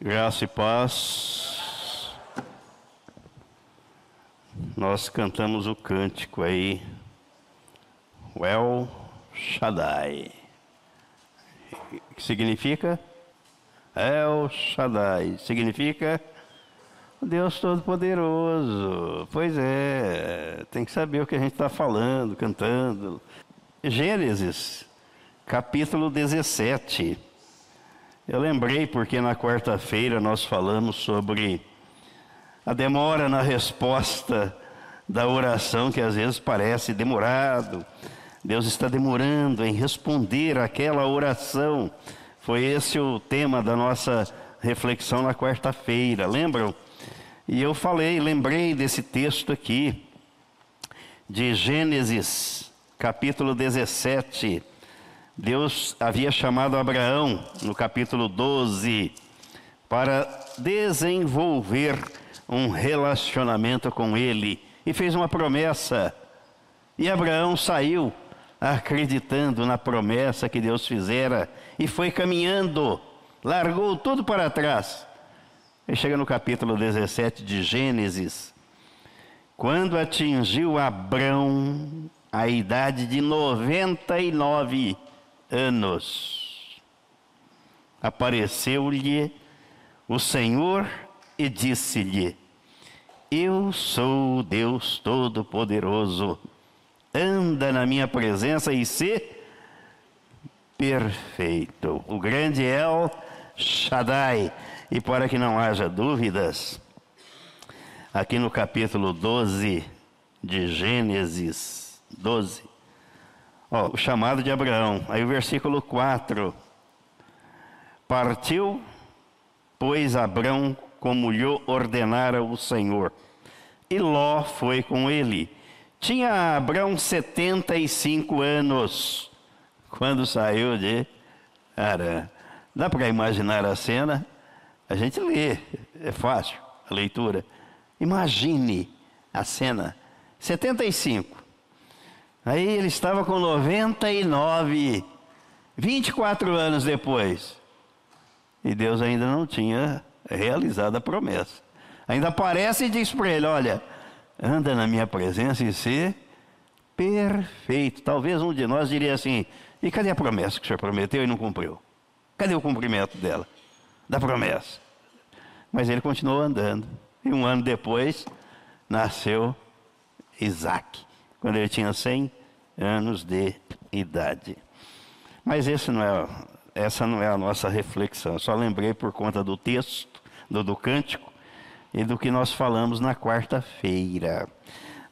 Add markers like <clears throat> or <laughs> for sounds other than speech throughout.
Graça e paz. Nós cantamos o cântico aí. Well Shaddai. Que significa? El Shaddai. Significa Deus Todo-Poderoso. Pois é, tem que saber o que a gente está falando, cantando. Gênesis, capítulo 17. Eu lembrei porque na quarta-feira nós falamos sobre a demora na resposta da oração, que às vezes parece demorado. Deus está demorando em responder aquela oração. Foi esse o tema da nossa reflexão na quarta-feira, lembram? E eu falei, lembrei desse texto aqui, de Gênesis, capítulo 17 Deus havia chamado Abraão, no capítulo 12, para desenvolver um relacionamento com ele e fez uma promessa. E Abraão saiu acreditando na promessa que Deus fizera e foi caminhando, largou tudo para trás. E chega no capítulo 17 de Gênesis. Quando atingiu Abraão a idade de 99 anos. Apareceu-lhe o Senhor e disse-lhe: Eu sou o Deus Todo-Poderoso, anda na minha presença e se perfeito. O grande El Shaddai. E para que não haja dúvidas, aqui no capítulo 12 de Gênesis 12, Ó, o chamado de Abraão. Aí o versículo 4. Partiu, pois Abraão como lhe ordenara o Senhor. E Ló foi com ele. Tinha Abraão 75 anos quando saiu de Arã. Dá para imaginar a cena? A gente lê, é fácil a leitura. Imagine a cena. 75. Aí ele estava com 99, 24 anos depois. E Deus ainda não tinha realizado a promessa. Ainda aparece e diz para ele: Olha, anda na minha presença e ser perfeito. Talvez um de nós diria assim: E cadê a promessa que o senhor prometeu e não cumpriu? Cadê o cumprimento dela? Da promessa. Mas ele continuou andando. E um ano depois, nasceu Isaac quando ele tinha 100 anos de idade. Mas não é, essa não é a nossa reflexão. só lembrei por conta do texto, do, do cântico e do que nós falamos na quarta-feira.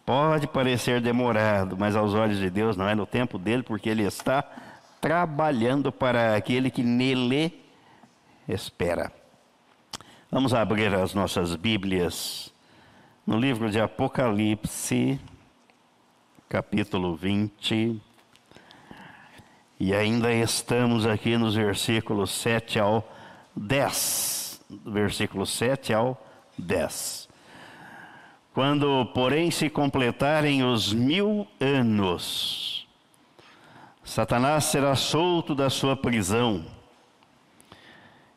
Pode parecer demorado, mas aos olhos de Deus não é no tempo dele, porque ele está trabalhando para aquele que nele espera. Vamos abrir as nossas Bíblias no livro de Apocalipse capítulo 20. E ainda estamos aqui nos versículos 7 ao 10. Versículo 7 ao 10. Quando, porém, se completarem os mil anos, Satanás será solto da sua prisão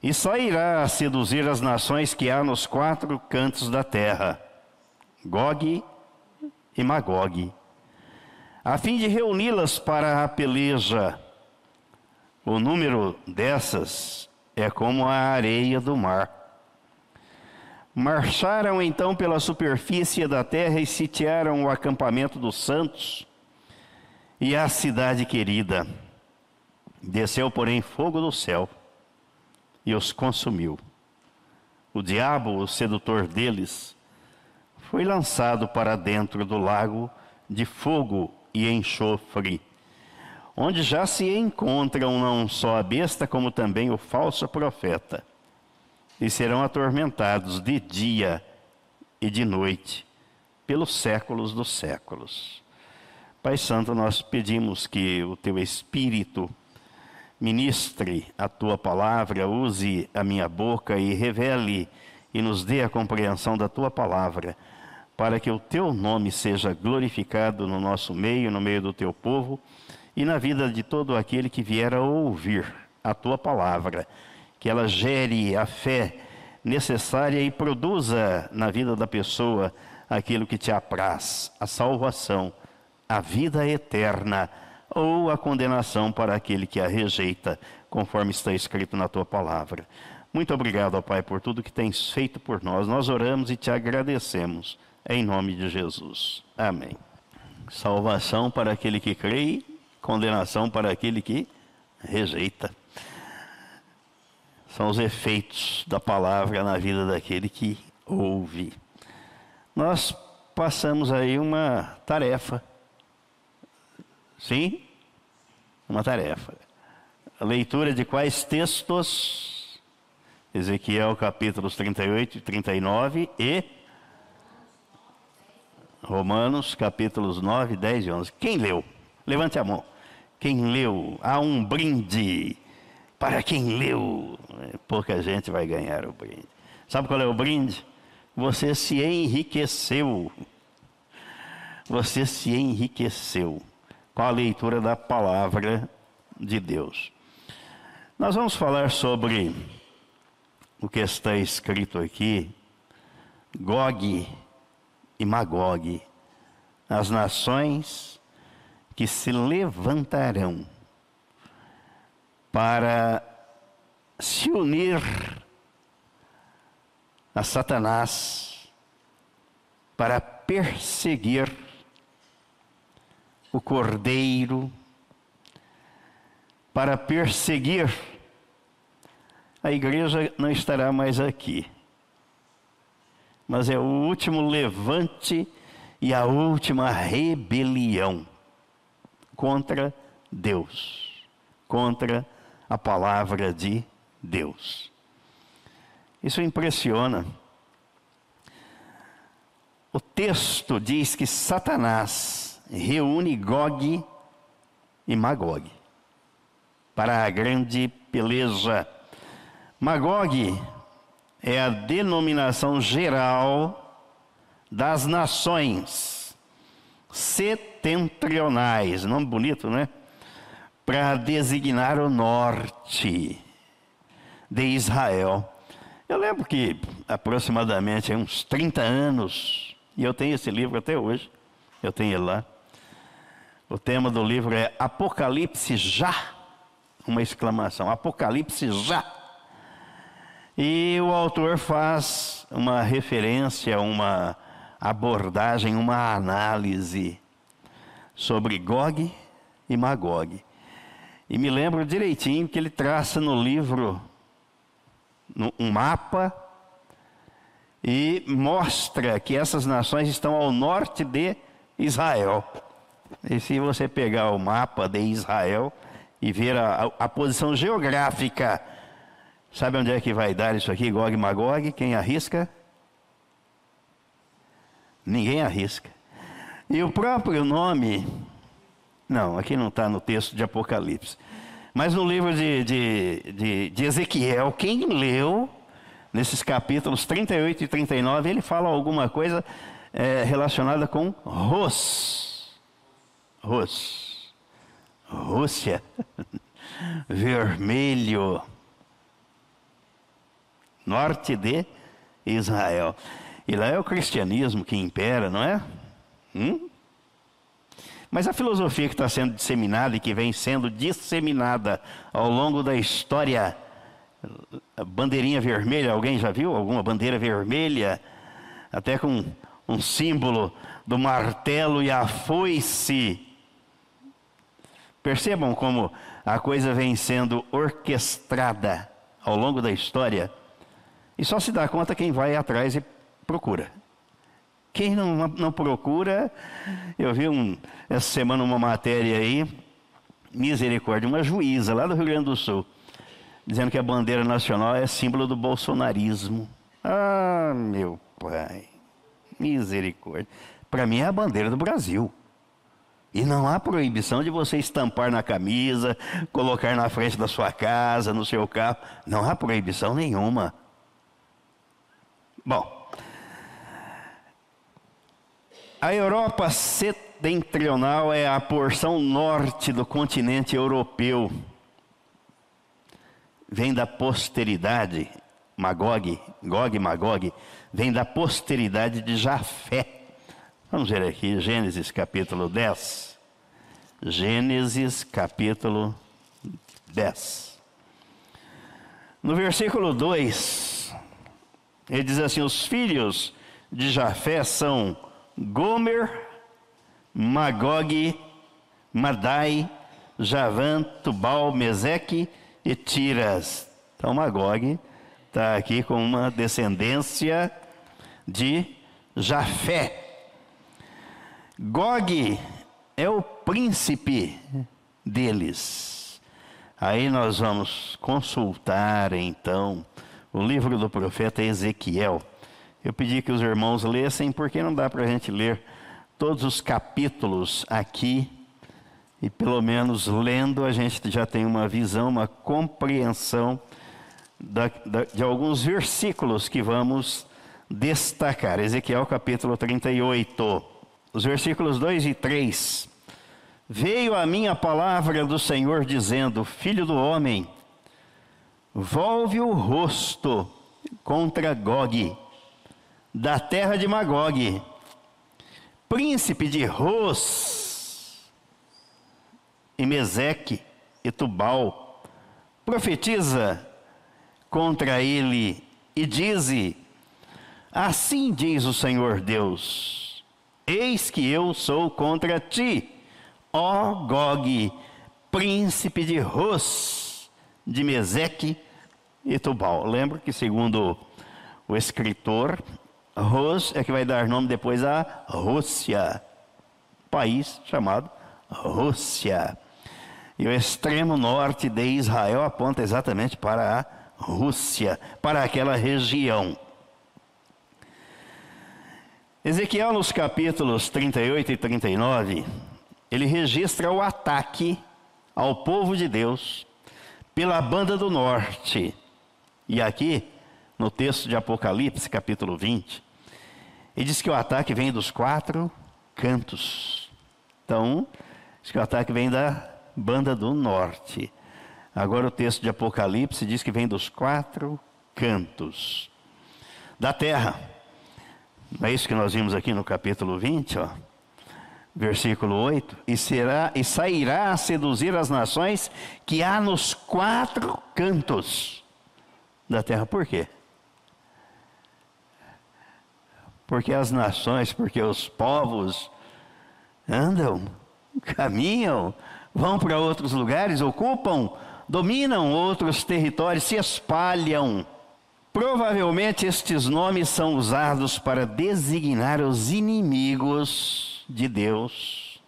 e só irá seduzir as nações que há nos quatro cantos da terra, Gog e Magog a fim de reuni-las para a peleja. O número dessas é como a areia do mar. Marcharam então pela superfície da terra e sitiaram o acampamento dos santos e a cidade querida. Desceu, porém, fogo do céu e os consumiu. O diabo, o sedutor deles, foi lançado para dentro do lago de fogo e enxofre, onde já se encontram não só a besta, como também o falso profeta, e serão atormentados de dia e de noite, pelos séculos dos séculos. Pai Santo, nós pedimos que o teu Espírito ministre a tua palavra, use a minha boca e revele e nos dê a compreensão da tua palavra para que o teu nome seja glorificado no nosso meio, no meio do teu povo e na vida de todo aquele que vier a ouvir a tua palavra, que ela gere a fé necessária e produza na vida da pessoa aquilo que te apraz, a salvação, a vida eterna ou a condenação para aquele que a rejeita, conforme está escrito na tua palavra. Muito obrigado, Pai, por tudo que tens feito por nós. Nós oramos e te agradecemos, em nome de Jesus. Amém. Salvação para aquele que crê, condenação para aquele que rejeita. São os efeitos da palavra na vida daquele que ouve. Nós passamos aí uma tarefa. Sim? Uma tarefa. A leitura de quais textos? Ezequiel capítulos 38 e 39 e Romanos capítulos 9, 10 e 11. Quem leu? Levante a mão. Quem leu? Há um brinde para quem leu, pouca gente vai ganhar o brinde. Sabe qual é o brinde? Você se enriqueceu. Você se enriqueceu com a leitura da palavra de Deus. Nós vamos falar sobre o que está escrito aqui, Gog e Magog, as nações que se levantarão para se unir a Satanás para perseguir o cordeiro, para perseguir. A igreja não estará mais aqui, mas é o último levante e a última rebelião contra Deus, contra a palavra de Deus. Isso impressiona. O texto diz que Satanás reúne Gog e Magog para a grande peleja. Magog é a denominação geral das nações setentrionais, nome bonito, né? para designar o norte de Israel. Eu lembro que aproximadamente uns 30 anos, e eu tenho esse livro até hoje, eu tenho ele lá. O tema do livro é Apocalipse já, uma exclamação, Apocalipse já. E o autor faz uma referência, uma abordagem, uma análise sobre Gog e Magog. E me lembro direitinho que ele traça no livro um mapa e mostra que essas nações estão ao norte de Israel. E se você pegar o mapa de Israel e ver a, a, posição geográfica, sabe onde é que vai dar isso aqui, Gog e Magog? Quem arrisca? Ninguém arrisca. E o próprio nome não, aqui não está no texto de Apocalipse. Mas no livro de, de, de, de, Ezequiel, quem leu, nesses capítulos 38 e 39, ele fala alguma coisa é, relacionada com Ros. Ros. Rússia. <laughs> Vermelho. Norte de Israel. E lá é o cristianismo que impera, não é? Hum? Mas a filosofia que está sendo disseminada e que vem sendo disseminada ao longo da história, bandeirinha vermelha, alguém já viu alguma bandeira vermelha? Até com um símbolo do martelo e a foice. Percebam como a coisa vem sendo orquestrada ao longo da história. E só se dá conta quem vai atrás e procura. Quem não, não procura, eu vi um, essa semana uma matéria aí, misericórdia, uma juíza lá do Rio Grande do Sul, dizendo que a bandeira nacional é símbolo do bolsonarismo. Ah, meu pai, misericórdia. Para mim é a bandeira do Brasil. E não há proibição de você estampar na camisa, colocar na frente da sua casa, no seu carro. Não há proibição nenhuma. Bom, a Europa setentrional é a porção norte do continente europeu. Vem da posteridade, Magog, Gog Magog, vem da posteridade de Jafé. Vamos ver aqui, Gênesis capítulo 10. Gênesis capítulo 10. No versículo 2, ele diz assim: Os filhos de Jafé são Gomer, Magog, Madai, Javan, Tubal, Meseque e Tiras. Então Magog está aqui com uma descendência de Jafé. Gog é o príncipe deles. Aí nós vamos consultar então o livro do profeta Ezequiel. Eu pedi que os irmãos lessem, porque não dá para a gente ler todos os capítulos aqui, e pelo menos lendo a gente já tem uma visão, uma compreensão da, da, de alguns versículos que vamos destacar. Ezequiel capítulo 38, os versículos 2 e 3. Veio a minha palavra do Senhor dizendo: Filho do homem, volve o rosto contra Gog, da terra de Magog, príncipe de Ros, e Meseque e Tubal, profetiza contra ele e dize: Assim diz o Senhor Deus: Eis que eu sou contra ti, ó Gog, príncipe de Ros, de Meseque e Tubal. Lembra que, segundo o escritor, Ros é que vai dar nome depois à Rússia, país chamado Rússia. E o extremo norte de Israel aponta exatamente para a Rússia, para aquela região. Ezequiel, nos capítulos 38 e 39, ele registra o ataque ao povo de Deus pela banda do norte. E aqui, no texto de Apocalipse, capítulo 20, ele diz que o ataque vem dos quatro cantos. Então, diz que o ataque vem da banda do norte. Agora o texto de Apocalipse diz que vem dos quatro cantos da terra. É isso que nós vimos aqui no capítulo 20, ó. Versículo 8, e será e sairá a seduzir as nações que há nos quatro cantos da terra. Por quê? Porque as nações, porque os povos andam, caminham, vão para outros lugares, ocupam dominam outros territórios, se espalham. Provavelmente estes nomes são usados para designar os inimigos de Deus,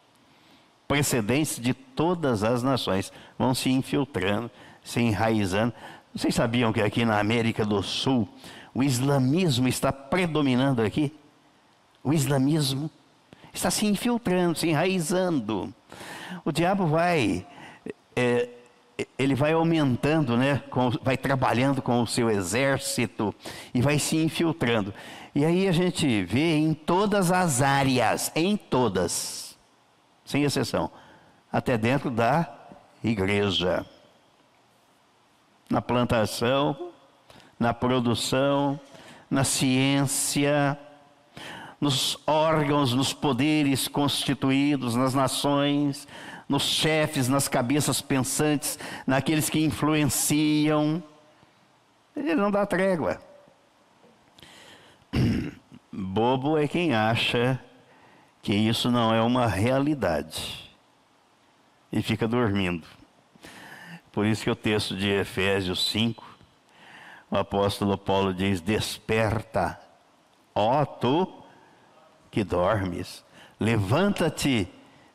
precedentes de todas as nações, vão se infiltrando, se enraizando. Vocês sabiam que aqui na América do Sul o islamismo está predominando aqui? O islamismo está se infiltrando, se enraizando. O diabo vai é, ele vai aumentando, né, com, vai trabalhando com o seu exército e vai se infiltrando. E aí a gente vê em todas as áreas, em todas, sem exceção, até dentro da igreja. Na plantação, na produção, na ciência, nos órgãos, nos poderes constituídos, nas nações, nos chefes, nas cabeças pensantes, naqueles que influenciam. Ele não dá trégua. <clears throat> Bobo é quem acha que isso não é uma realidade e fica dormindo. Por isso que o texto de Efésios 5, o apóstolo Paulo diz: Desperta, ó tu que dormes, levanta-te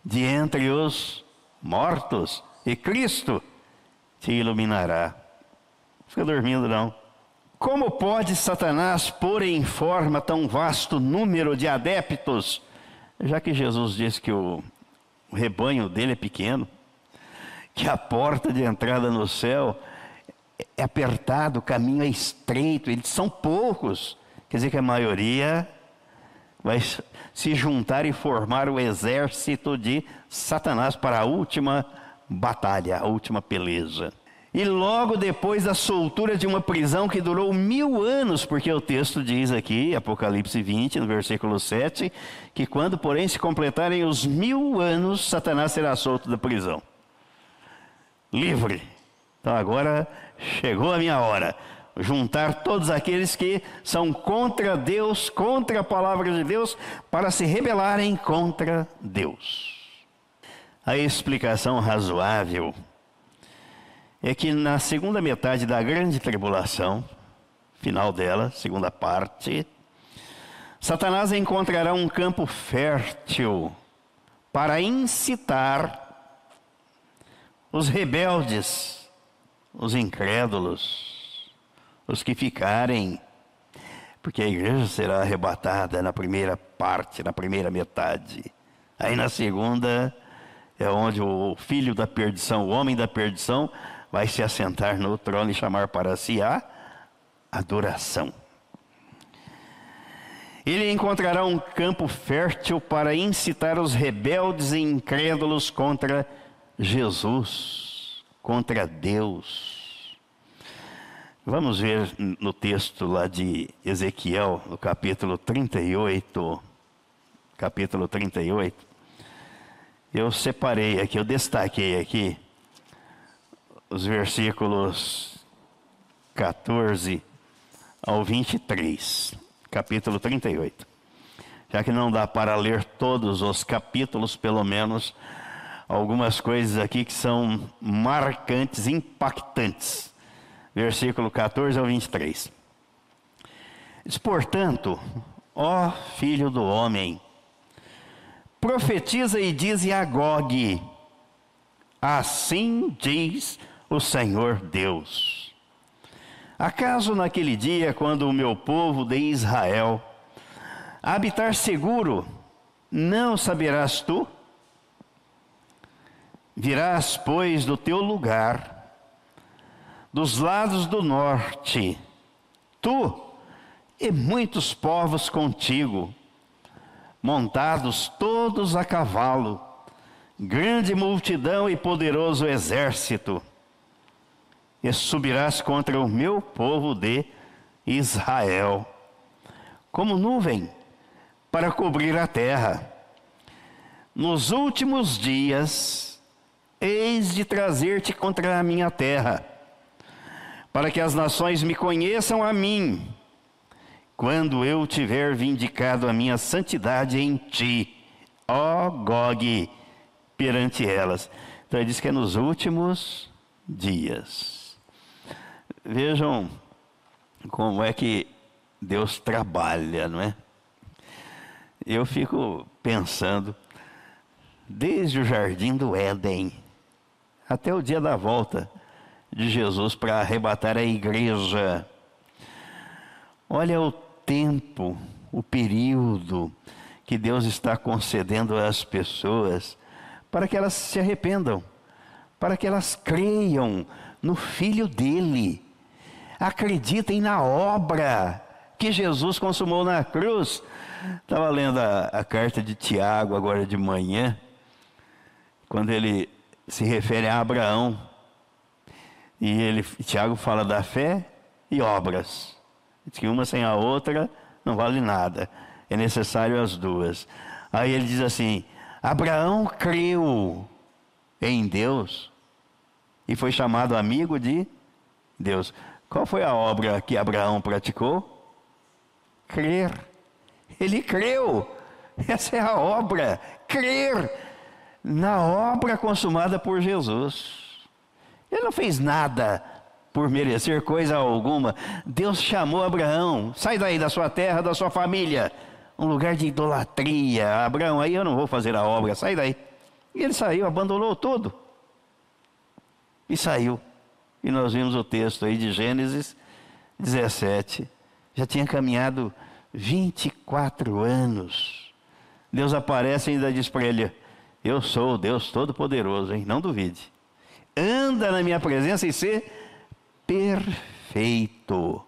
de entre os mortos, e Cristo te iluminará. Fica dormindo, não. Como pode Satanás pôr em forma tão vasto número de adeptos, já que Jesus disse que o, o rebanho dele é pequeno, que a porta de entrada no céu é apertada, o caminho é estreito, eles são poucos. Quer dizer que a maioria vai se juntar e formar o exército de Satanás para a última batalha, a última peleja. E logo depois da soltura de uma prisão que durou mil anos, porque o texto diz aqui, Apocalipse 20, no versículo 7, que quando, porém, se completarem os mil anos, Satanás será solto da prisão. Livre. Então agora chegou a minha hora. Juntar todos aqueles que são contra Deus, contra a palavra de Deus, para se rebelarem contra Deus. A explicação razoável é que na segunda metade da grande tribulação, final dela, segunda parte, Satanás encontrará um campo fértil para incitar os rebeldes, os incrédulos, os que ficarem, porque a igreja será arrebatada na primeira parte, na primeira metade. Aí na segunda é onde o filho da perdição, o homem da perdição, vai se assentar no trono e chamar para si a adoração. Ele encontrará um campo fértil para incitar os rebeldes e incrédulos contra Jesus, contra Deus. Vamos ver no texto lá de Ezequiel, no capítulo 38. Capítulo 38. Eu separei aqui, eu destaquei aqui os versículos 14 ao 23, capítulo 38. Já que não dá para ler todos os capítulos, pelo menos algumas coisas aqui que são marcantes, impactantes. Versículo 14 ao 23. Diz, portanto, ó filho do homem, profetiza e diz a Gog, assim diz o Senhor Deus. Acaso naquele dia, quando o meu povo de Israel habitar seguro, não saberás tu? Virás, pois, do teu lugar, dos lados do norte, tu e muitos povos contigo, montados todos a cavalo, grande multidão e poderoso exército e subirás contra o meu povo de Israel, como nuvem para cobrir a terra. Nos últimos dias, eis de trazer-te contra a minha terra, para que as nações me conheçam a mim, quando eu tiver vindicado a minha santidade em ti, ó Gog, perante elas. Então ele diz que é nos últimos dias. Vejam como é que Deus trabalha, não é? Eu fico pensando, desde o jardim do Éden até o dia da volta de Jesus para arrebatar a igreja. Olha o tempo, o período que Deus está concedendo às pessoas para que elas se arrependam, para que elas creiam no Filho dele acreditem na obra que Jesus consumou na cruz. Estava lendo a, a, carta de Tiago agora de manhã, quando ele se refere a Abraão. E ele, Tiago fala da fé e obras. Diz que uma sem a outra não vale nada. É necessário as duas. Aí ele diz assim: Abraão creu em Deus e foi chamado amigo de Deus. Qual foi a obra que Abraão praticou? Crer. Ele creu. Essa é a obra. Crer na obra consumada por Jesus. Ele não fez nada por merecer coisa alguma. Deus chamou Abraão: sai daí da sua terra, da sua família. Um lugar de idolatria. Abraão, aí eu não vou fazer a obra, sai daí. E ele saiu, abandonou tudo. E saiu. E nós vimos o texto aí de Gênesis 17. Já tinha caminhado 24 anos. Deus aparece e ainda diz para ele: Eu sou o Deus Todo-Poderoso, hein? Não duvide. Anda na minha presença e ser perfeito.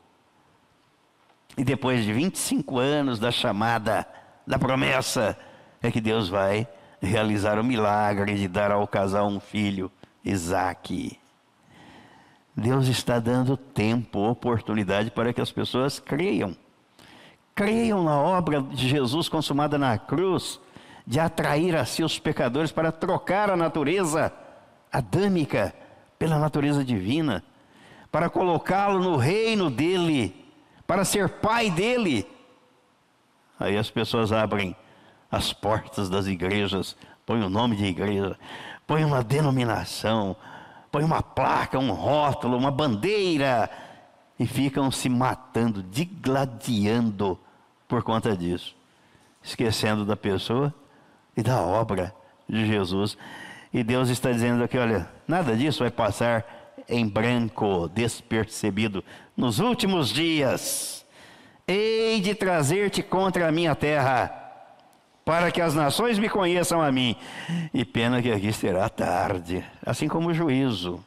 E depois de 25 anos da chamada, da promessa, é que Deus vai realizar o milagre de dar ao casal um filho, Isaque. Deus está dando tempo, oportunidade para que as pessoas creiam. Creiam na obra de Jesus consumada na cruz, de atrair a si os pecadores para trocar a natureza adâmica pela natureza divina, para colocá-lo no reino dele, para ser pai dele. Aí as pessoas abrem as portas das igrejas, põem o nome de igreja, põem uma denominação, põe uma placa, um rótulo, uma bandeira e ficam se matando, digladiando por conta disso, esquecendo da pessoa e da obra de Jesus. E Deus está dizendo aqui: olha, nada disso vai passar em branco, despercebido. Nos últimos dias, hei de trazer-te contra a minha terra para que as nações me conheçam a mim. E pena que aqui será tarde, assim como o juízo.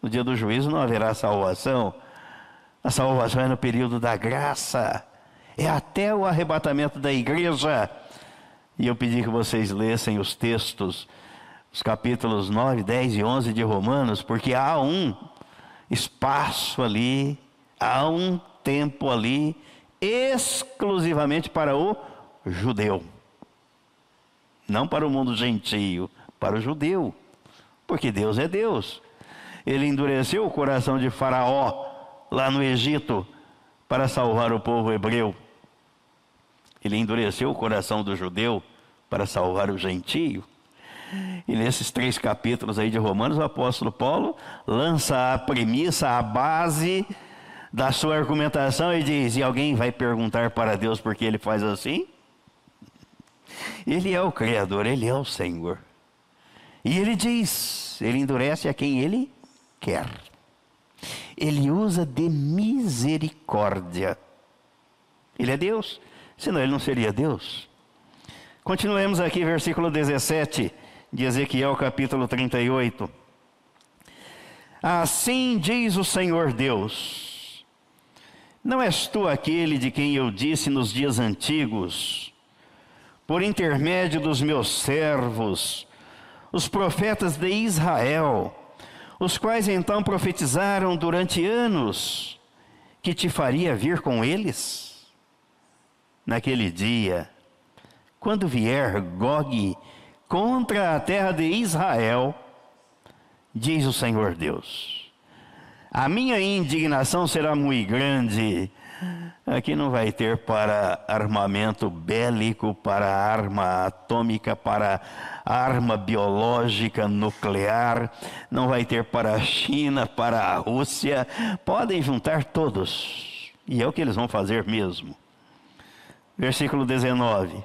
No dia do juízo não haverá salvação. A salvação é no período da graça, é até o arrebatamento da igreja. E eu pedi que vocês lessem os textos, os capítulos 9, 10 e 11 de Romanos, porque há um espaço ali, há um tempo ali, exclusivamente para o judeu não para o mundo gentio, para o judeu, porque Deus é Deus. Ele endureceu o coração de Faraó lá no Egito para salvar o povo hebreu. Ele endureceu o coração do judeu para salvar o gentio. E nesses três capítulos aí de Romanos, o apóstolo Paulo lança a premissa, a base da sua argumentação e diz: e alguém vai perguntar para Deus por que ele faz assim? Ele é o Criador, Ele é o Senhor. E Ele diz: Ele endurece a quem Ele quer. Ele usa de misericórdia. Ele é Deus, senão Ele não seria Deus. Continuemos aqui, versículo 17 de Ezequiel, capítulo 38. Assim diz o Senhor Deus: Não és tu aquele de quem eu disse nos dias antigos, por intermédio dos meus servos, os profetas de Israel, os quais então profetizaram durante anos que te faria vir com eles? Naquele dia, quando vier Gog contra a terra de Israel, diz o Senhor Deus, a minha indignação será muito grande Aqui não vai ter para armamento bélico, para arma atômica, para arma biológica nuclear, não vai ter para a China, para a Rússia. Podem juntar todos, e é o que eles vão fazer mesmo. Versículo 19: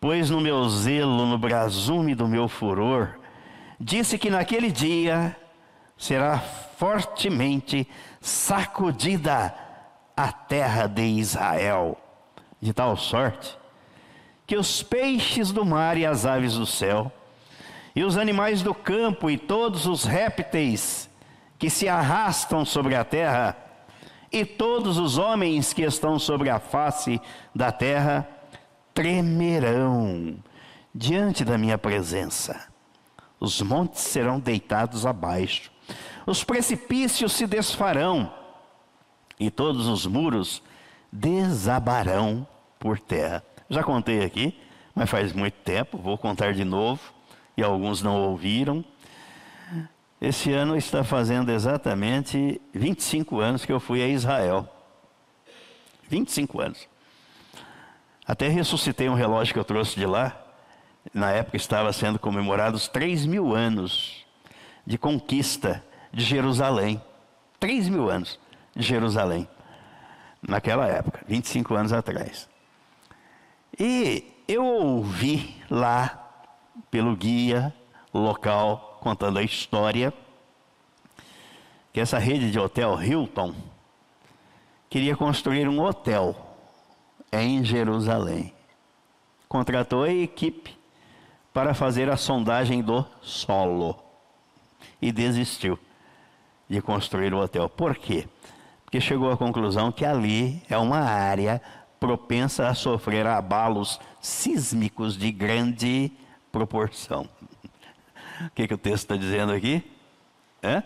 Pois no meu zelo, no brasume do meu furor, disse que naquele dia será fortemente sacudida a terra de Israel, de tal sorte que os peixes do mar e as aves do céu, e os animais do campo e todos os répteis que se arrastam sobre a terra, e todos os homens que estão sobre a face da terra, tremerão diante da minha presença. Os montes serão deitados abaixo, os precipícios se desfarão, e todos os muros desabarão por terra. Já contei aqui, mas faz muito tempo, vou contar de novo, e alguns não ouviram. Esse ano está fazendo exatamente 25 anos que eu fui a Israel. 25 anos. Até ressuscitei um relógio que eu trouxe de lá. Na época estava sendo comemorados 3 mil anos de conquista de Jerusalém. 3 mil anos de Jerusalém, naquela época, 25 anos atrás. E eu ouvi lá, pelo guia local, contando a história, que essa rede de hotel Hilton queria construir um hotel em Jerusalém. Contratou a equipe para fazer a sondagem do solo e desistiu de construir o hotel. Por quê? que chegou à conclusão que ali é uma área propensa a sofrer abalos sísmicos de grande proporção. O <laughs> que, que o texto está dizendo aqui? É?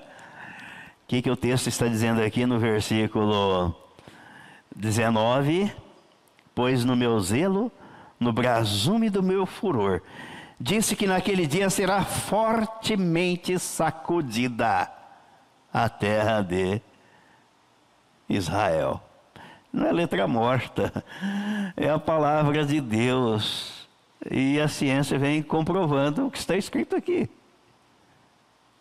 que, que o texto está dizendo aqui no versículo 19? Pois no meu zelo, no brasume do meu furor, disse que naquele dia será fortemente sacudida a terra de Israel. Não é letra morta, <laughs> é a palavra de Deus. E a ciência vem comprovando o que está escrito aqui.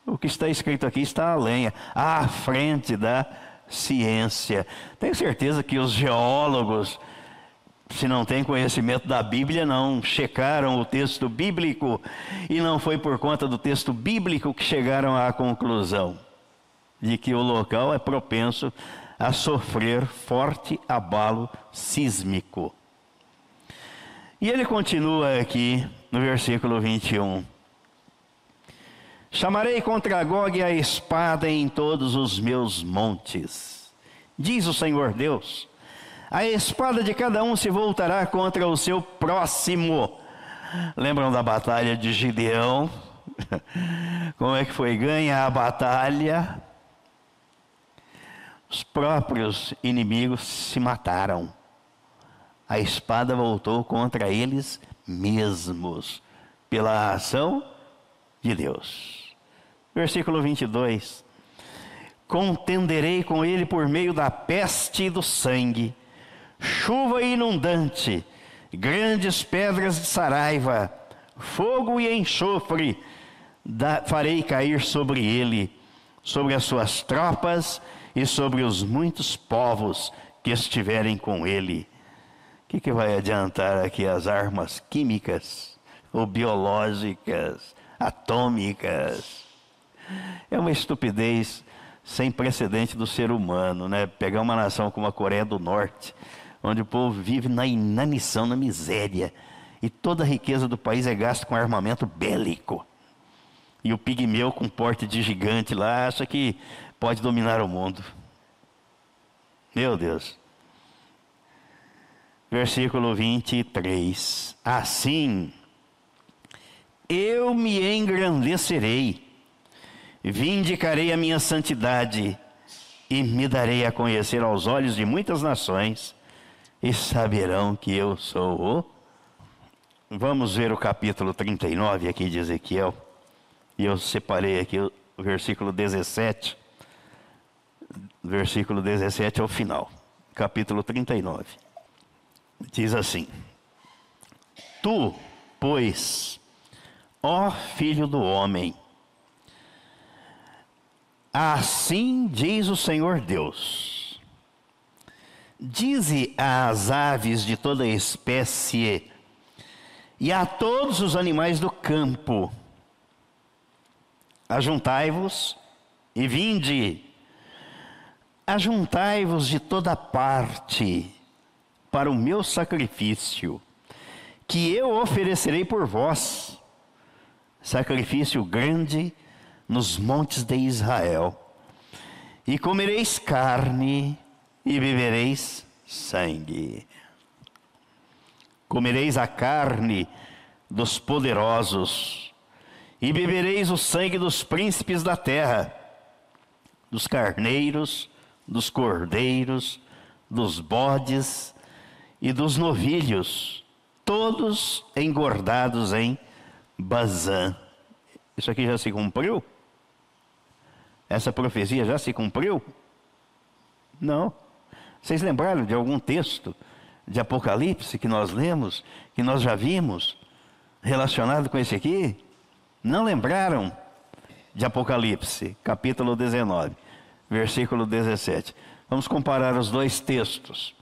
O que está escrito aqui está além, à frente da ciência. Tenho certeza que os geólogos, se não têm conhecimento da Bíblia, não checaram o texto bíblico e não foi por conta do texto bíblico que chegaram à conclusão de que o local é propenso a sofrer forte abalo sísmico. E ele continua aqui no versículo 21. Chamarei contra Gog a espada em todos os meus montes. Diz o Senhor Deus: a espada de cada um se voltará contra o seu próximo. Lembram da batalha de Gideão? <laughs> Como é que foi ganha a batalha? Os próprios inimigos se mataram. A espada voltou contra eles mesmos, pela ação de Deus. Versículo 22. Contenderei com ele por meio da peste e do sangue, chuva inundante, grandes pedras de saraiva, fogo e enxofre, da, farei cair sobre ele, sobre as suas tropas e sobre os muitos povos que estiverem com ele. O que, que vai adiantar aqui as armas químicas ou biológicas, atômicas? É uma estupidez sem precedente do ser humano, né? Pegar uma nação como a Coreia do Norte, onde o povo vive na inanição, na miséria, e toda a riqueza do país é gasta com armamento bélico. E o pigmeu com porte de gigante lá acha que pode dominar o mundo. Meu Deus. Versículo 23. Assim, eu me engrandecerei vindicarei a minha santidade e me darei a conhecer aos olhos de muitas nações, e saberão que eu sou o. Vamos ver o capítulo 39 aqui de Ezequiel, e eu separei aqui o versículo 17. Versículo 17 é o final, capítulo 39. Diz assim: Tu, pois, ó filho do homem, Assim diz o Senhor Deus: Dize às aves de toda espécie e a todos os animais do campo: Ajuntai-vos e vinde, ajuntai-vos de toda parte para o meu sacrifício, que eu oferecerei por vós, sacrifício grande e nos montes de Israel, e comereis carne e bebereis sangue. Comereis a carne dos poderosos, e bebereis o sangue dos príncipes da terra, dos carneiros, dos cordeiros, dos bodes e dos novilhos, todos engordados em Bazã. Isso aqui já se cumpriu? Essa profecia já se cumpriu? Não. Vocês lembraram de algum texto de Apocalipse que nós lemos, que nós já vimos, relacionado com esse aqui? Não lembraram de Apocalipse, capítulo 19, versículo 17. Vamos comparar os dois textos.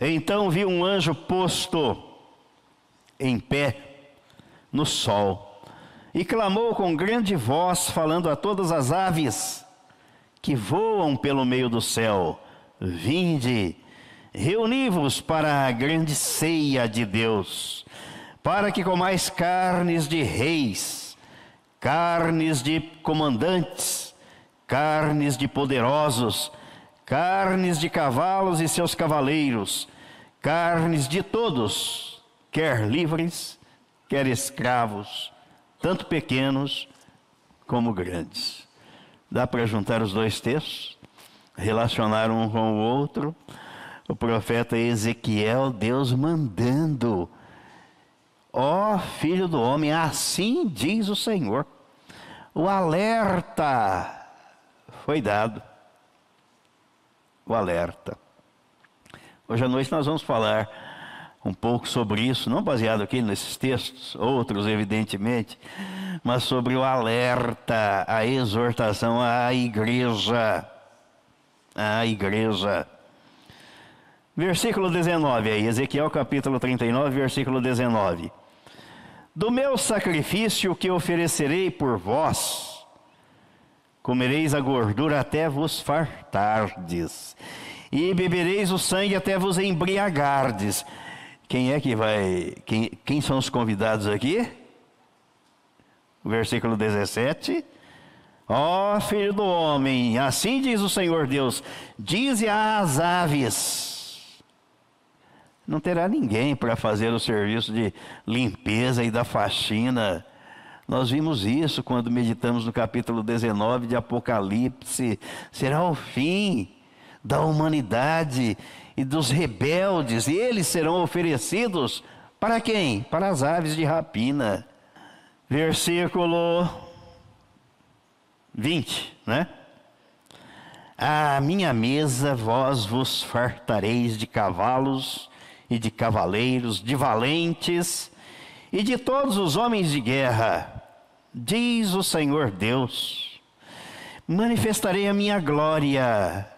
Então vi um anjo posto em pé no sol e clamou com grande voz, falando a todas as aves que voam pelo meio do céu: Vinde, reuni-vos para a grande ceia de Deus, para que comais carnes de reis, carnes de comandantes, carnes de poderosos, carnes de cavalos e seus cavaleiros, carnes de todos, quer livres, quer escravos tanto pequenos como grandes. Dá para juntar os dois textos? Relacionar um com o outro. O profeta Ezequiel, Deus mandando. Ó oh, filho do homem, assim diz o Senhor. O alerta foi dado. O alerta. Hoje à noite nós vamos falar um pouco sobre isso, não baseado aqui nesses textos, outros evidentemente, mas sobre o alerta, a exortação à igreja. À igreja. Versículo 19 aí, Ezequiel capítulo 39, versículo 19. Do meu sacrifício que oferecerei por vós, comereis a gordura até vos fartardes, e bebereis o sangue até vos embriagardes. Quem é que vai. Quem, quem são os convidados aqui? Versículo 17. Ó oh, filho do homem, assim diz o Senhor Deus: dize às aves. Não terá ninguém para fazer o serviço de limpeza e da faxina. Nós vimos isso quando meditamos no capítulo 19 de Apocalipse. Será o fim da humanidade e dos rebeldes, e eles serão oferecidos para quem? Para as aves de rapina. Versículo 20, né? A minha mesa vós vos fartareis de cavalos e de cavaleiros, de valentes e de todos os homens de guerra, diz o Senhor Deus. Manifestarei a minha glória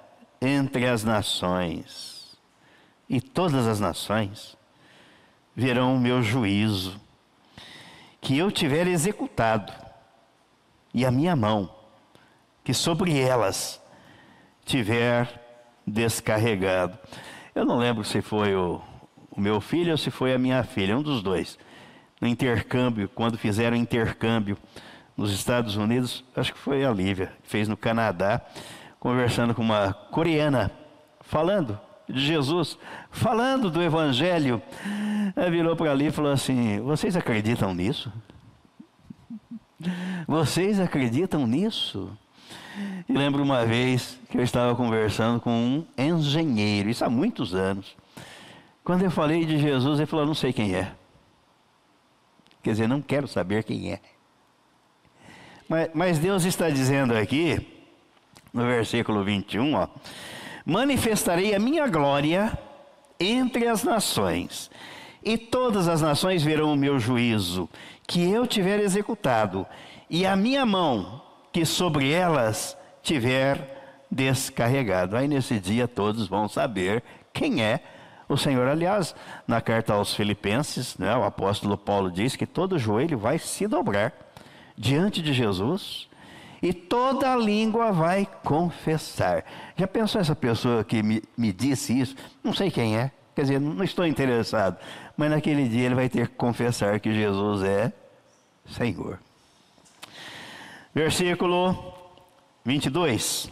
entre as nações e todas as nações verão o meu juízo, que eu tiver executado, e a minha mão, que sobre elas tiver descarregado. Eu não lembro se foi o, o meu filho ou se foi a minha filha, um dos dois. No intercâmbio, quando fizeram intercâmbio nos Estados Unidos, acho que foi a Lívia, fez no Canadá, conversando com uma coreana, falando de Jesus, falando do Evangelho, virou para ali e falou assim: Vocês acreditam nisso? Vocês acreditam nisso? E lembro uma vez que eu estava conversando com um engenheiro, isso há muitos anos. Quando eu falei de Jesus, ele falou: Não sei quem é. Quer dizer, não quero saber quem é. Mas, mas Deus está dizendo aqui, no versículo 21, ó manifestarei a minha glória entre as nações, e todas as nações verão o meu juízo, que eu tiver executado, e a minha mão, que sobre elas tiver descarregado. Aí nesse dia todos vão saber quem é o Senhor. Aliás, na carta aos Filipenses, né, o apóstolo Paulo diz que todo joelho vai se dobrar diante de Jesus e toda língua vai confessar. Já pensou essa pessoa que me, me disse isso? Não sei quem é, quer dizer, não estou interessado, mas naquele dia ele vai ter que confessar que Jesus é Senhor. Versículo 22.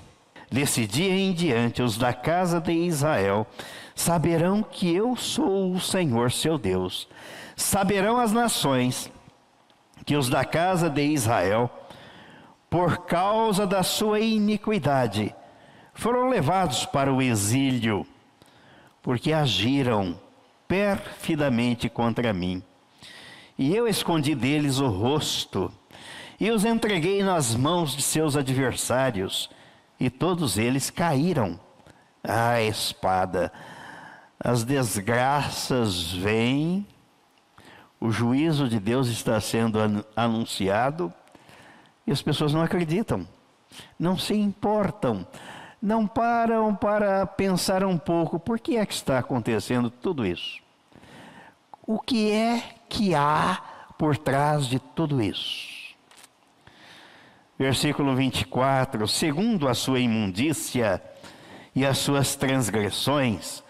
Desse dia em diante, os da casa de Israel saberão que eu sou o Senhor seu Deus. Saberão as nações que os da casa de Israel por causa da sua iniquidade, foram levados para o exílio, porque agiram perfidamente contra mim. E eu escondi deles o rosto, e os entreguei nas mãos de seus adversários, e todos eles caíram. A espada, as desgraças vêm, o juízo de Deus está sendo anunciado, e as pessoas não acreditam, não se importam, não param para pensar um pouco por que é que está acontecendo tudo isso. O que é que há por trás de tudo isso? Versículo 24: segundo a sua imundícia e as suas transgressões,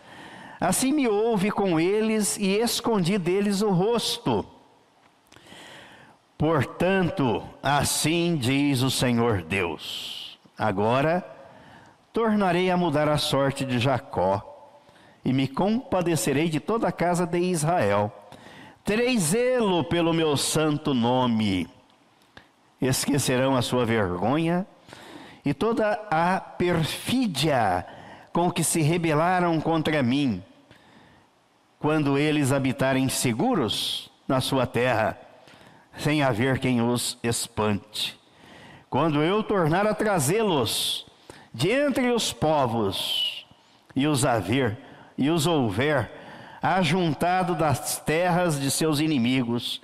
assim me houve com eles e escondi deles o rosto Portanto, assim diz o Senhor Deus: agora tornarei a mudar a sorte de Jacó, e me compadecerei de toda a casa de Israel. Terei zelo pelo meu santo nome. Esquecerão a sua vergonha e toda a perfídia com que se rebelaram contra mim, quando eles habitarem seguros na sua terra, sem haver quem os espante. Quando eu tornar a trazê-los de entre os povos, e os haver, e os houver ajuntado das terras de seus inimigos,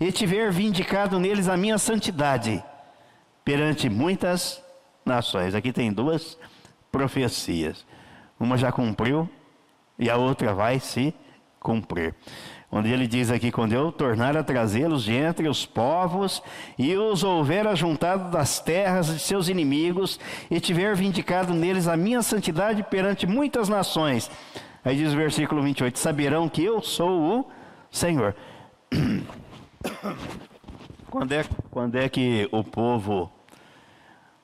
e tiver vindicado neles a minha santidade perante muitas nações. Aqui tem duas profecias. Uma já cumpriu e a outra vai se cumprir. Onde ele diz aqui: quando eu tornar a trazê-los de entre os povos e os houver ajuntado das terras de seus inimigos e tiver vindicado neles a minha santidade perante muitas nações. Aí diz o versículo 28: saberão que eu sou o Senhor. <coughs> Quando é, quando é que o povo,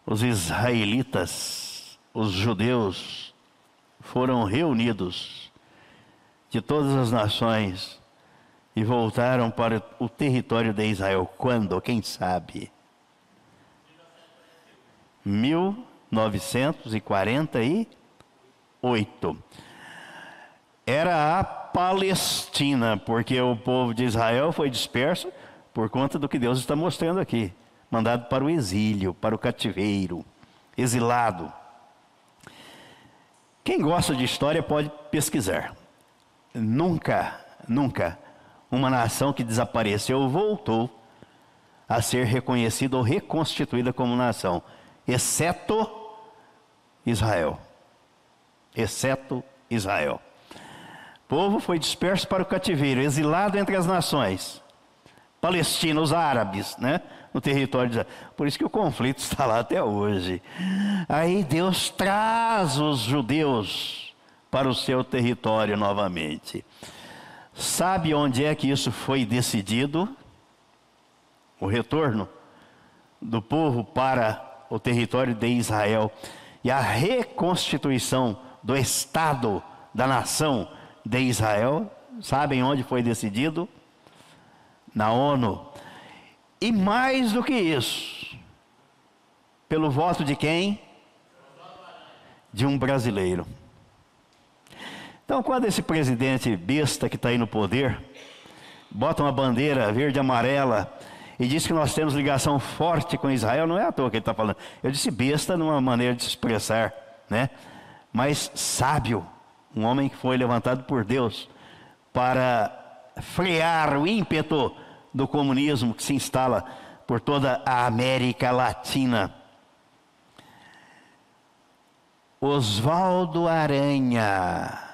os israelitas, os judeus, foram reunidos de todas as nações e voltaram para o território de Israel. Quando? Quem sabe? 1948. Era a Palestina, porque o povo de Israel foi disperso por conta do que Deus está mostrando aqui mandado para o exílio, para o cativeiro, exilado. Quem gosta de história pode pesquisar. Nunca, nunca uma nação que desapareceu voltou a ser reconhecida ou reconstituída como nação, exceto Israel. Exceto Israel. O povo foi disperso para o cativeiro, exilado entre as nações. Palestina, os árabes, né? No território de Israel. Por isso que o conflito <laughs> está lá até hoje. Aí Deus traz os judeus para o seu território novamente. Sabe onde é que isso foi decidido? O retorno do povo para o território de Israel e a reconstituição do Estado, da nação de Israel. Sabem onde foi decidido? Na ONU. E mais do que isso, pelo voto de quem? De um brasileiro. Então, quando esse presidente besta que está aí no poder, bota uma bandeira verde e amarela e diz que nós temos ligação forte com Israel, não é à toa que ele está falando. Eu disse besta numa maneira de se expressar, né? Mas sábio, um homem que foi levantado por Deus para frear o ímpeto do comunismo que se instala por toda a América Latina. Oswaldo Aranha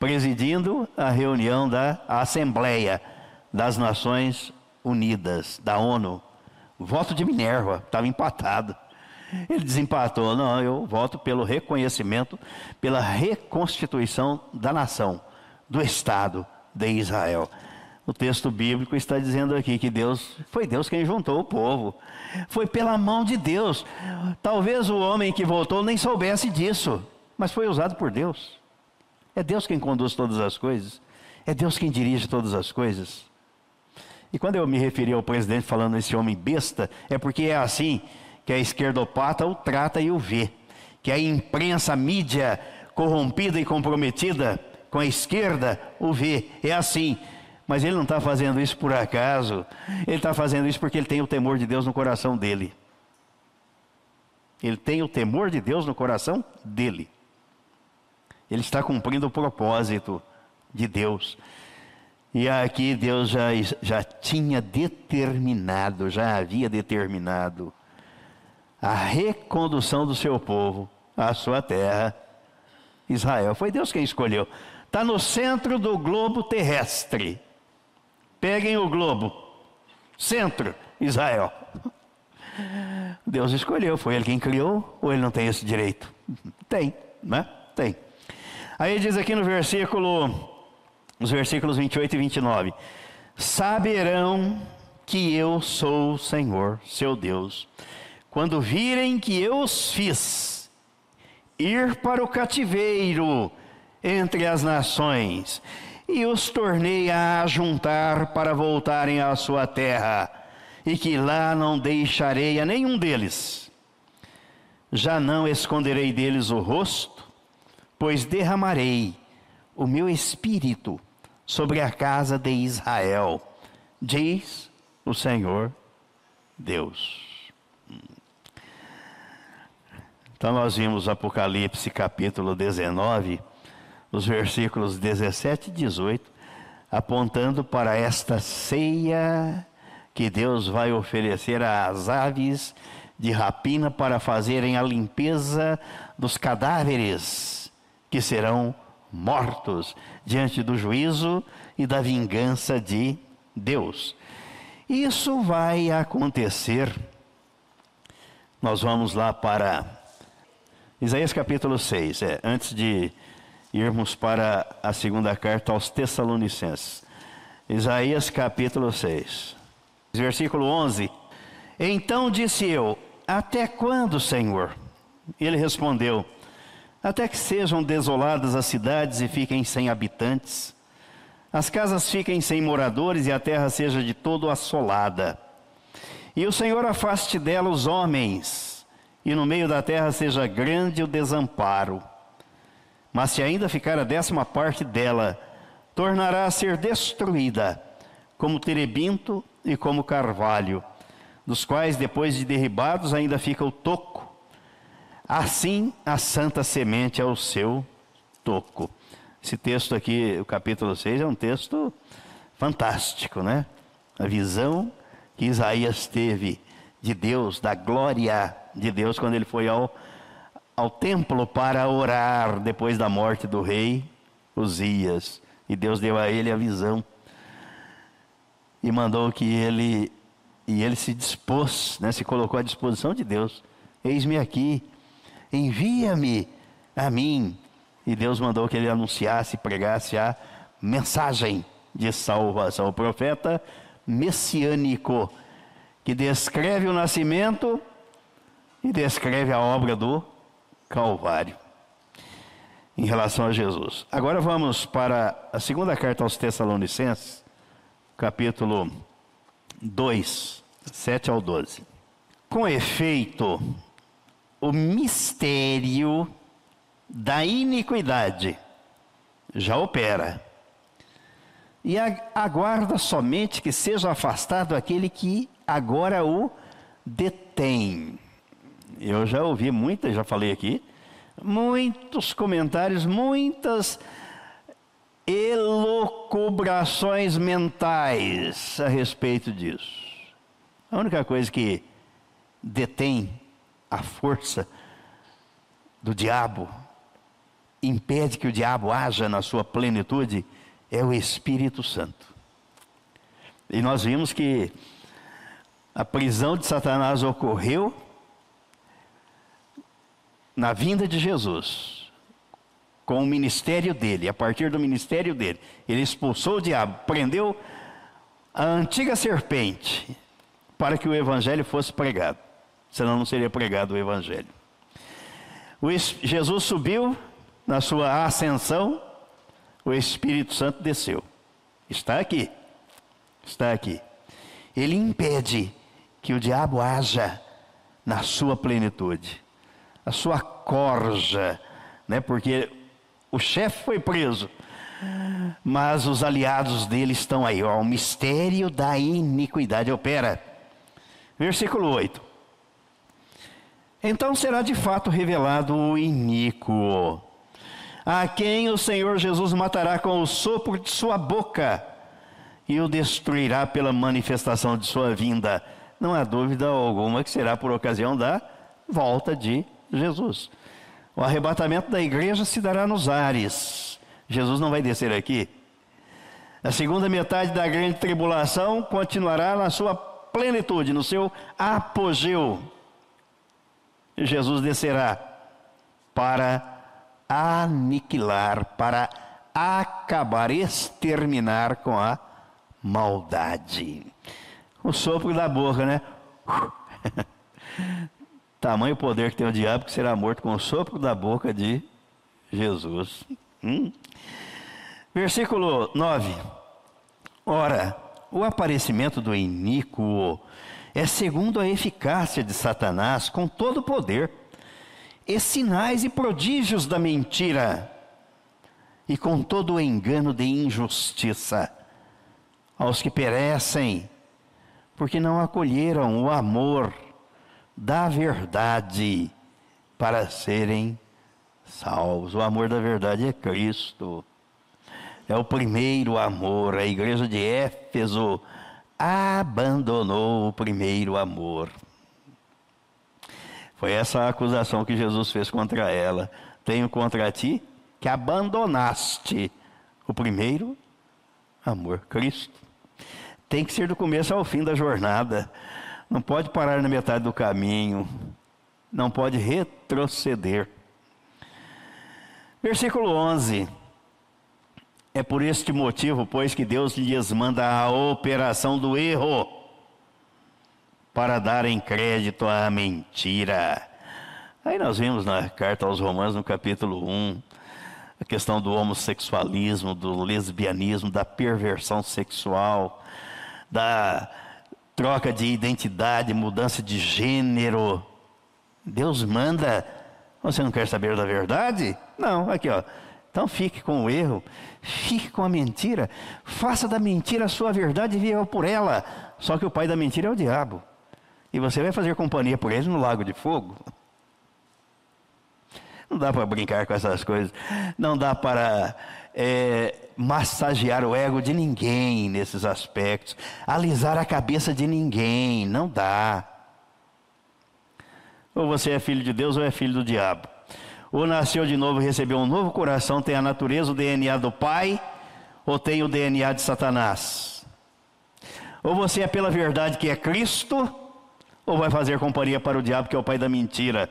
presidindo a reunião da Assembleia das Nações Unidas, da ONU. Voto de Minerva, estava empatado. Ele desempatou. Não, eu voto pelo reconhecimento, pela reconstituição da nação, do Estado de Israel. O texto bíblico está dizendo aqui que Deus, foi Deus quem juntou o povo. Foi pela mão de Deus. Talvez o homem que voltou nem soubesse disso, mas foi usado por Deus. É Deus quem conduz todas as coisas. É Deus quem dirige todas as coisas. E quando eu me referi ao presidente falando esse homem besta, é porque é assim que a esquerdopata o trata e o vê. Que a imprensa, a mídia corrompida e comprometida com a esquerda o vê. É assim. Mas ele não está fazendo isso por acaso. Ele está fazendo isso porque ele tem o temor de Deus no coração dele. Ele tem o temor de Deus no coração dele. Ele está cumprindo o propósito de Deus. E aqui Deus já, já tinha determinado, já havia determinado a recondução do seu povo à sua terra, Israel. Foi Deus quem escolheu. Está no centro do globo terrestre. Peguem o globo. Centro, Israel. Deus escolheu, foi Ele quem criou, ou Ele não tem esse direito? Tem, né? Tem. Aí diz aqui no versículo, nos versículos 28 e 29, saberão que eu sou o Senhor, seu Deus, quando virem que eu os fiz ir para o cativeiro entre as nações e os tornei a juntar para voltarem à sua terra, e que lá não deixarei a nenhum deles. Já não esconderei deles o rosto, pois derramarei o meu espírito sobre a casa de Israel, diz o Senhor Deus. Então nós vimos Apocalipse capítulo 19, os versículos 17 e 18, apontando para esta ceia que Deus vai oferecer às aves de rapina para fazerem a limpeza dos cadáveres que serão mortos diante do juízo e da vingança de Deus. Isso vai acontecer. Nós vamos lá para Isaías capítulo 6, é, antes de irmos para a segunda carta aos Tessalonicenses. Isaías capítulo 6, versículo 11. Então disse eu: Até quando, Senhor? Ele respondeu: até que sejam desoladas as cidades e fiquem sem habitantes, as casas fiquem sem moradores e a terra seja de todo assolada. E o Senhor afaste dela os homens, e no meio da terra seja grande o desamparo. Mas se ainda ficar a décima parte dela, tornará a ser destruída, como terebinto e como carvalho, dos quais, depois de derribados, ainda fica o toco Assim a santa semente é o seu toco. Esse texto aqui, o capítulo 6, é um texto fantástico, né? A visão que Isaías teve de Deus, da glória de Deus, quando ele foi ao, ao templo para orar depois da morte do rei Uzias. E Deus deu a ele a visão e mandou que ele, e ele se dispôs, né, se colocou à disposição de Deus. Eis-me aqui, envia-me a mim. E Deus mandou que ele anunciasse, pregasse a mensagem de salvação. O profeta messiânico, que descreve o nascimento e descreve a obra do Calvário em relação a Jesus. Agora vamos para a segunda carta aos Tessalonicenses, capítulo 2, 7 ao 12. Com efeito, o mistério da iniquidade já opera. E aguarda somente que seja afastado aquele que agora o detém. Eu já ouvi muitas, já falei aqui, muitos comentários, muitas elocubrações mentais a respeito disso. A única coisa que detém a força do diabo, impede que o diabo haja na sua plenitude, é o Espírito Santo. E nós vimos que a prisão de Satanás ocorreu na vinda de Jesus, com o ministério dele, a partir do ministério dele. Ele expulsou o diabo, prendeu a antiga serpente para que o evangelho fosse pregado senão não seria pregado o Evangelho. O Jesus subiu na sua ascensão, o Espírito Santo desceu. Está aqui. Está aqui. Ele impede que o diabo haja na sua plenitude, a sua corja, né? Porque o chefe foi preso, mas os aliados dele estão aí, ó, o mistério da iniquidade opera. Versículo 8. Então será de fato revelado o iníquo, a quem o Senhor Jesus matará com o sopro de sua boca e o destruirá pela manifestação de sua vinda. Não há dúvida alguma que será por ocasião da volta de Jesus. O arrebatamento da igreja se dará nos ares. Jesus não vai descer aqui. A segunda metade da grande tribulação continuará na sua plenitude, no seu apogeu. Jesus descerá para aniquilar, para acabar, exterminar com a maldade. O sopro da boca, né? <laughs> Tamanho poder que tem o diabo que será morto com o sopro da boca de Jesus. Hum? Versículo 9. Ora, o aparecimento do iníquo é segundo a eficácia de Satanás com todo o poder, e sinais e prodígios da mentira, e com todo o engano de injustiça, aos que perecem, porque não acolheram o amor da verdade para serem salvos. O amor da verdade é Cristo. É o primeiro amor. A igreja de Éfeso abandonou o primeiro amor. Foi essa a acusação que Jesus fez contra ela. Tenho contra ti que abandonaste o primeiro amor, Cristo. Tem que ser do começo ao fim da jornada. Não pode parar na metade do caminho. Não pode retroceder. Versículo 11. É por este motivo, pois, que Deus lhes manda a operação do erro, para darem crédito à mentira. Aí nós vimos na carta aos Romanos, no capítulo 1, a questão do homossexualismo, do lesbianismo, da perversão sexual, da troca de identidade, mudança de gênero. Deus manda. Você não quer saber da verdade? Não, aqui ó. Então fique com o erro, fique com a mentira, faça da mentira a sua verdade e viva por ela. Só que o pai da mentira é o diabo. E você vai fazer companhia por ele no lago de fogo. Não dá para brincar com essas coisas. Não dá para é, massagear o ego de ninguém nesses aspectos. Alisar a cabeça de ninguém. Não dá. Ou você é filho de Deus ou é filho do diabo ou nasceu de novo e recebeu um novo coração, tem a natureza, o DNA do Pai, ou tem o DNA de Satanás? Ou você é pela verdade que é Cristo, ou vai fazer companhia para o diabo que é o pai da mentira?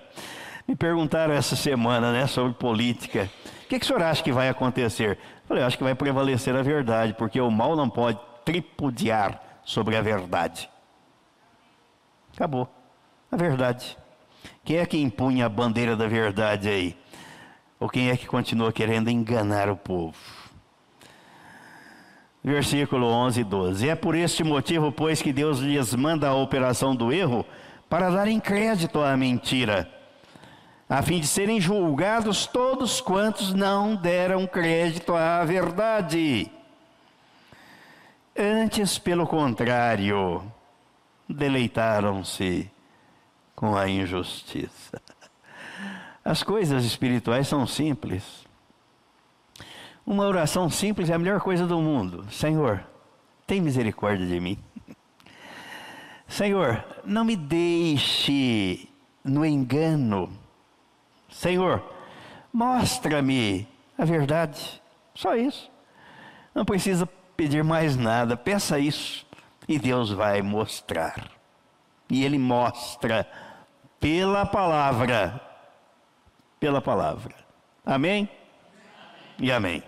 Me perguntaram essa semana, né, sobre política. O que, que o senhor acha que vai acontecer? Eu falei, eu acho que vai prevalecer a verdade, porque o mal não pode tripudiar sobre a verdade. Acabou. A verdade. Quem é que impunha a bandeira da verdade aí? Ou quem é que continua querendo enganar o povo? Versículo 11 e 12. É por este motivo, pois, que Deus lhes manda a operação do erro para darem crédito à mentira, a fim de serem julgados todos quantos não deram crédito à verdade. Antes, pelo contrário, deleitaram-se com a injustiça. As coisas espirituais são simples. Uma oração simples é a melhor coisa do mundo. Senhor, tem misericórdia de mim. Senhor, não me deixe no engano. Senhor, mostra-me a verdade. Só isso. Não precisa pedir mais nada. Peça isso e Deus vai mostrar. E Ele mostra pela palavra. Pela palavra. Amém? E amém.